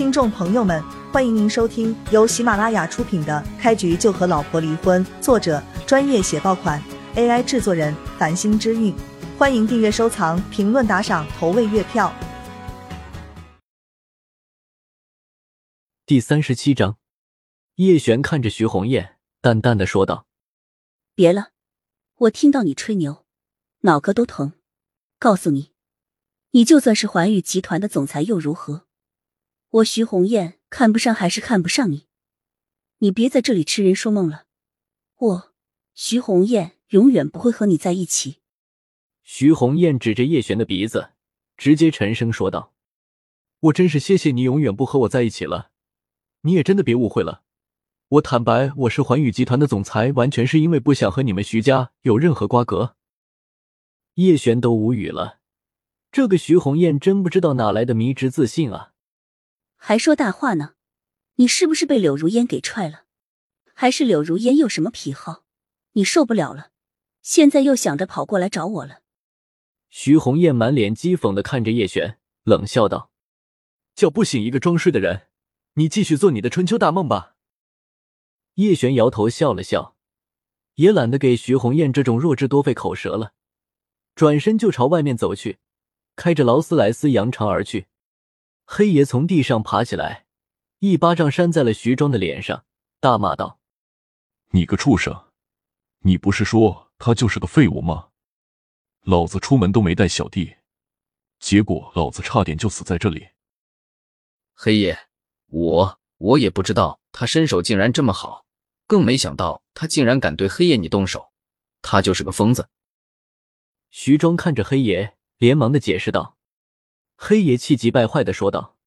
听众朋友们，欢迎您收听由喜马拉雅出品的《开局就和老婆离婚》，作者专业写爆款，AI 制作人繁星之韵。欢迎订阅、收藏、评论、打赏、投喂月票。第三十七章，叶璇看着徐红艳，淡淡的说道：“别了，我听到你吹牛，脑壳都疼。告诉你，你就算是环宇集团的总裁又如何？我徐红艳看不上还是看不上你？你别在这里痴人说梦了。我徐红艳永远不会和你在一起。”徐红艳指着叶璇的鼻子，直接沉声说道：“我真是谢谢你，永远不和我在一起了。你也真的别误会了，我坦白，我是环宇集团的总裁，完全是因为不想和你们徐家有任何瓜葛。”叶璇都无语了，这个徐红艳真不知道哪来的迷之自信啊！还说大话呢？你是不是被柳如烟给踹了？还是柳如烟有什么癖好，你受不了了，现在又想着跑过来找我了？徐红艳满脸讥讽的看着叶璇，冷笑道：“叫不醒一个装睡的人，你继续做你的春秋大梦吧。”叶璇摇头笑了笑，也懒得给徐红艳这种弱智多费口舌了，转身就朝外面走去，开着劳斯莱斯扬长而去。黑爷从地上爬起来，一巴掌扇在了徐庄的脸上，大骂道：“你个畜生！你不是说他就是个废物吗？”老子出门都没带小弟，结果老子差点就死在这里。黑爷，我我也不知道他身手竟然这么好，更没想到他竟然敢对黑爷你动手，他就是个疯子。徐庄看着黑爷，连忙的解释道。黑爷气急败坏的说道：“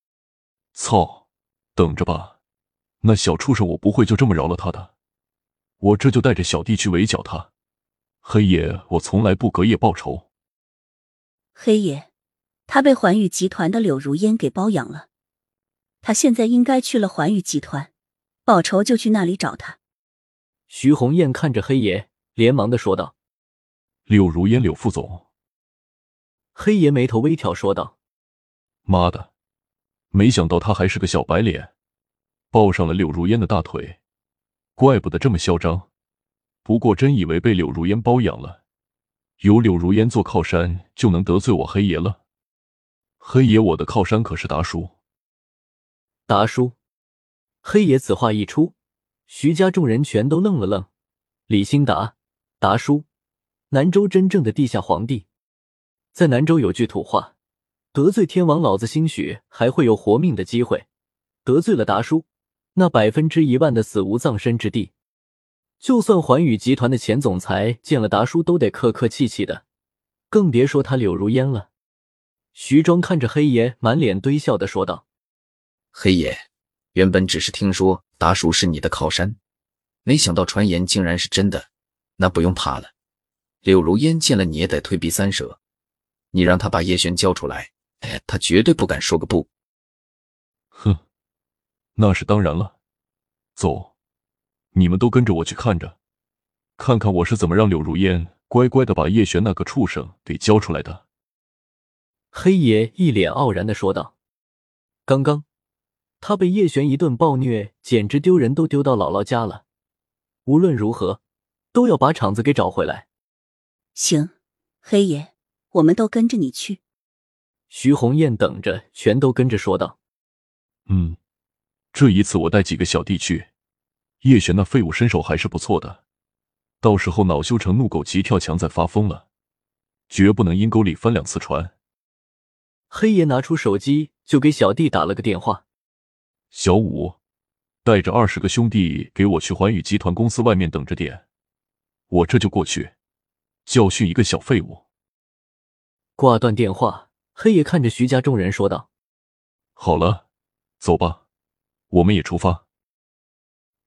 操，等着吧，那小畜生我不会就这么饶了他的，我这就带着小弟去围剿他。”黑爷，我从来不隔夜报仇。黑爷，他被环宇集团的柳如烟给包养了，他现在应该去了环宇集团，报仇就去那里找他。徐红艳看着黑爷，连忙的说道：“柳如烟，柳副总。”黑爷眉头微挑，说道：“妈的，没想到他还是个小白脸，抱上了柳如烟的大腿，怪不得这么嚣张。”不过，真以为被柳如烟包养了，有柳如烟做靠山就能得罪我黑爷了？黑爷，我的靠山可是达叔。达叔，黑爷此话一出，徐家众人全都愣了愣。李兴达，达叔，南州真正的地下皇帝，在南州有句土话：得罪天王，老子兴许还会有活命的机会；得罪了达叔，那百分之一万的死无葬身之地。就算环宇集团的前总裁见了达叔都得客客气气的，更别说他柳如烟了。徐庄看着黑爷，满脸堆笑的说道：“黑爷，原本只是听说达叔是你的靠山，没想到传言竟然是真的。那不用怕了，柳如烟见了你也得退避三舍。你让他把叶璇交出来，他绝对不敢说个不。”哼，那是当然了。走。你们都跟着我去看着，看看我是怎么让柳如烟乖乖的把叶璇那个畜生给交出来的。黑爷一脸傲然的说道：“刚刚他被叶璇一顿暴虐，简直丢人都丢到姥姥家了。无论如何，都要把场子给找回来。”行，黑爷，我们都跟着你去。徐红艳等着，全都跟着说道：“嗯，这一次我带几个小弟去。”叶璇那废物身手还是不错的，到时候恼羞成怒、狗急跳墙再发疯了，绝不能阴沟里翻两次船。黑爷拿出手机就给小弟打了个电话：“小五，带着二十个兄弟给我去环宇集团公司外面等着点，我这就过去教训一个小废物。”挂断电话，黑爷看着徐家众人说道：“好了，走吧，我们也出发。”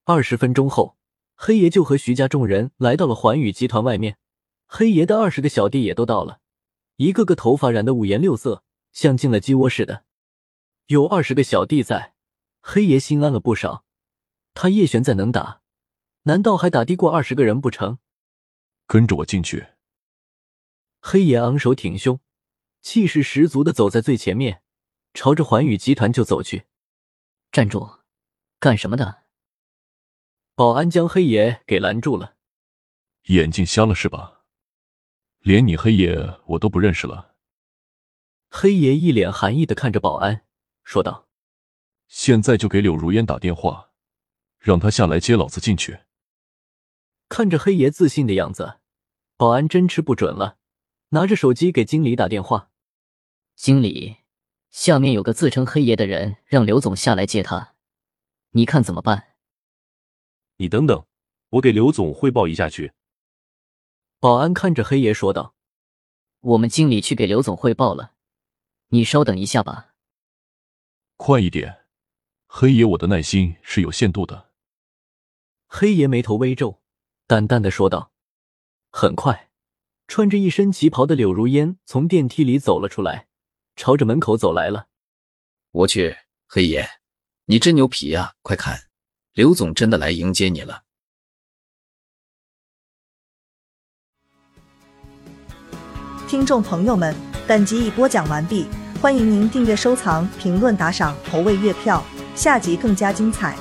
二十分钟后，黑爷就和徐家众人来到了环宇集团外面。黑爷的二十个小弟也都到了，一个个头发染得五颜六色，像进了鸡窝似的。有二十个小弟在，黑爷心安了不少。他叶璇再能打，难道还打得过二十个人不成？跟着我进去。黑爷昂首挺胸，气势十足的走在最前面，朝着环宇集团就走去。站住！干什么的？保安将黑爷给拦住了。眼睛瞎了是吧？连你黑爷我都不认识了。黑爷一脸寒意的看着保安，说道：“现在就给柳如烟打电话，让他下来接老子进去。”看着黑爷自信的样子，保安真吃不准了，拿着手机给经理打电话：“经理，下面有个自称黑爷的人，让刘总下来接他，你看怎么办？”你等等，我给刘总汇报一下去。保安看着黑爷说道：“我们经理去给刘总汇报了，你稍等一下吧。”快一点，黑爷，我的耐心是有限度的。黑爷眉头微皱，淡淡的说道：“很快，穿着一身旗袍的柳如烟从电梯里走了出来，朝着门口走来了。我去，黑爷，你真牛皮啊！快看，刘总真的来迎接你了。”听众朋友们，本集已播讲完毕，欢迎您订阅、收藏、评论、打赏、投喂月票，下集更加精彩。